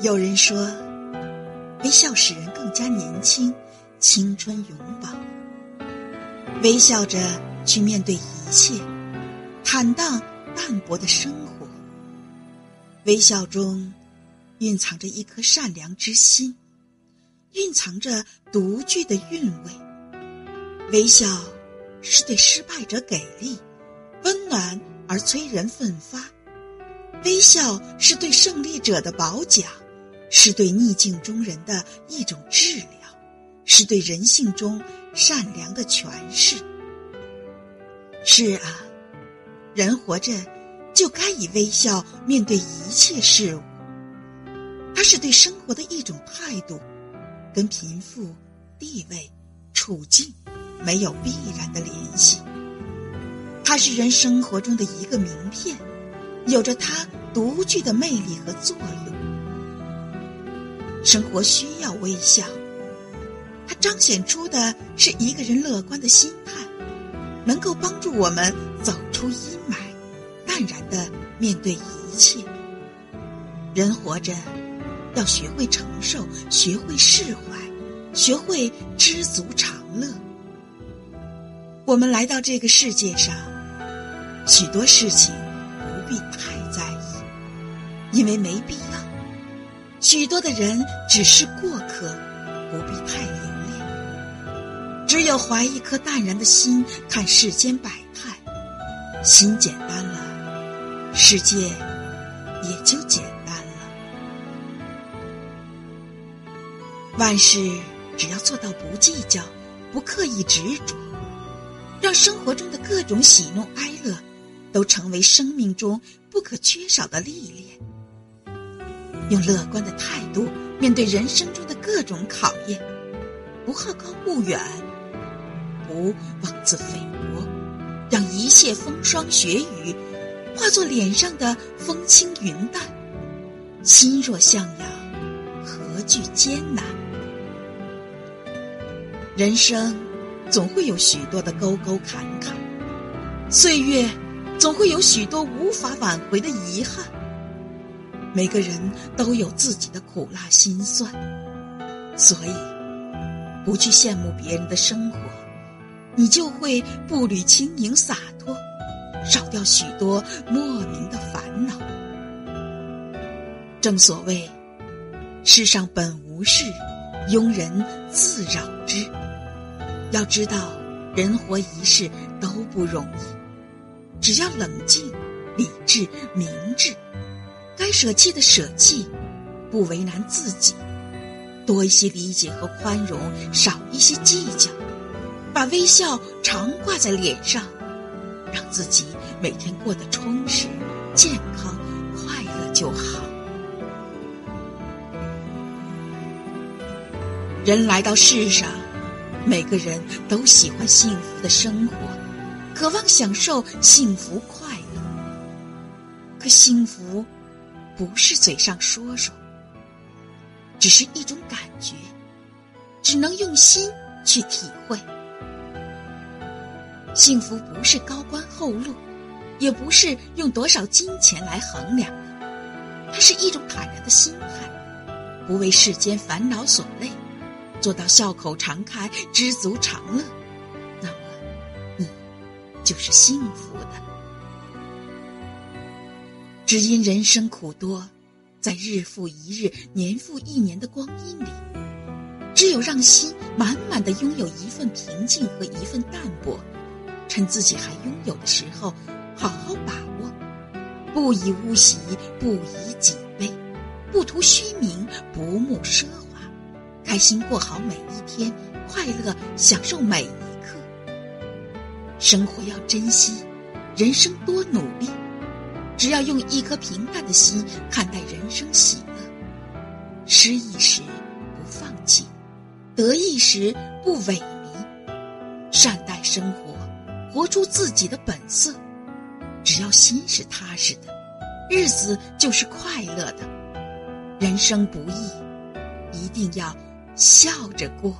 有人说，微笑使人更加年轻，青春永葆。微笑着去面对一切，坦荡淡泊的生活。微笑中蕴藏着一颗善良之心，蕴藏着独具的韵味。微笑是对失败者给力，温暖而催人奋发；微笑是对胜利者的褒奖，是对逆境中人的一种治疗，是对人性中善良的诠释。是啊，人活着就该以微笑面对一切事物。它是对生活的一种态度，跟贫富、地位、处境。没有必然的联系，它是人生活中的一个名片，有着它独具的魅力和作用。生活需要微笑，它彰显出的是一个人乐观的心态，能够帮助我们走出阴霾，淡然的面对一切。人活着，要学会承受，学会释怀，学会知足常乐。我们来到这个世界上，许多事情不必太在意，因为没必要；许多的人只是过客，不必太留恋。只有怀一颗淡然的心，看世间百态，心简单了，世界也就简单了。万事只要做到不计较，不刻意执着。让生活中的各种喜怒哀乐，都成为生命中不可缺少的历练。用乐观的态度面对人生中的各种考验，不好高骛远，不妄自菲薄，让一切风霜雪雨化作脸上的风轻云淡。心若向阳，何惧艰难？人生。总会有许多的沟沟坎坎，岁月总会有许多无法挽回的遗憾。每个人都有自己的苦辣心酸，所以不去羡慕别人的生活，你就会步履轻盈洒脱，少掉许多莫名的烦恼。正所谓，世上本无事，庸人自扰之。要知道，人活一世都不容易，只要冷静、理智、明智，该舍弃的舍弃，不为难自己，多一些理解和宽容，少一些计较，把微笑常挂在脸上，让自己每天过得充实、健康、快乐就好。人来到世上。每个人都喜欢幸福的生活，渴望享受幸福快乐。可幸福不是嘴上说说，只是一种感觉，只能用心去体会。幸福不是高官厚禄，也不是用多少金钱来衡量的，它是一种坦然的心态，不为世间烦恼所累。做到笑口常开、知足常乐，那么你就是幸福的。只因人生苦多，在日复一日、年复一年的光阴里，只有让心满满的拥有一份平静和一份淡泊，趁自己还拥有的时候，好好把握，不以物喜，不以己悲，不图虚名，不慕奢华。开心过好每一天，快乐享受每一刻。生活要珍惜，人生多努力。只要用一颗平淡的心看待人生喜乐，失意时不放弃，得意时不萎靡，善待生活，活出自己的本色。只要心是踏实的，日子就是快乐的。人生不易，一定要。笑着过。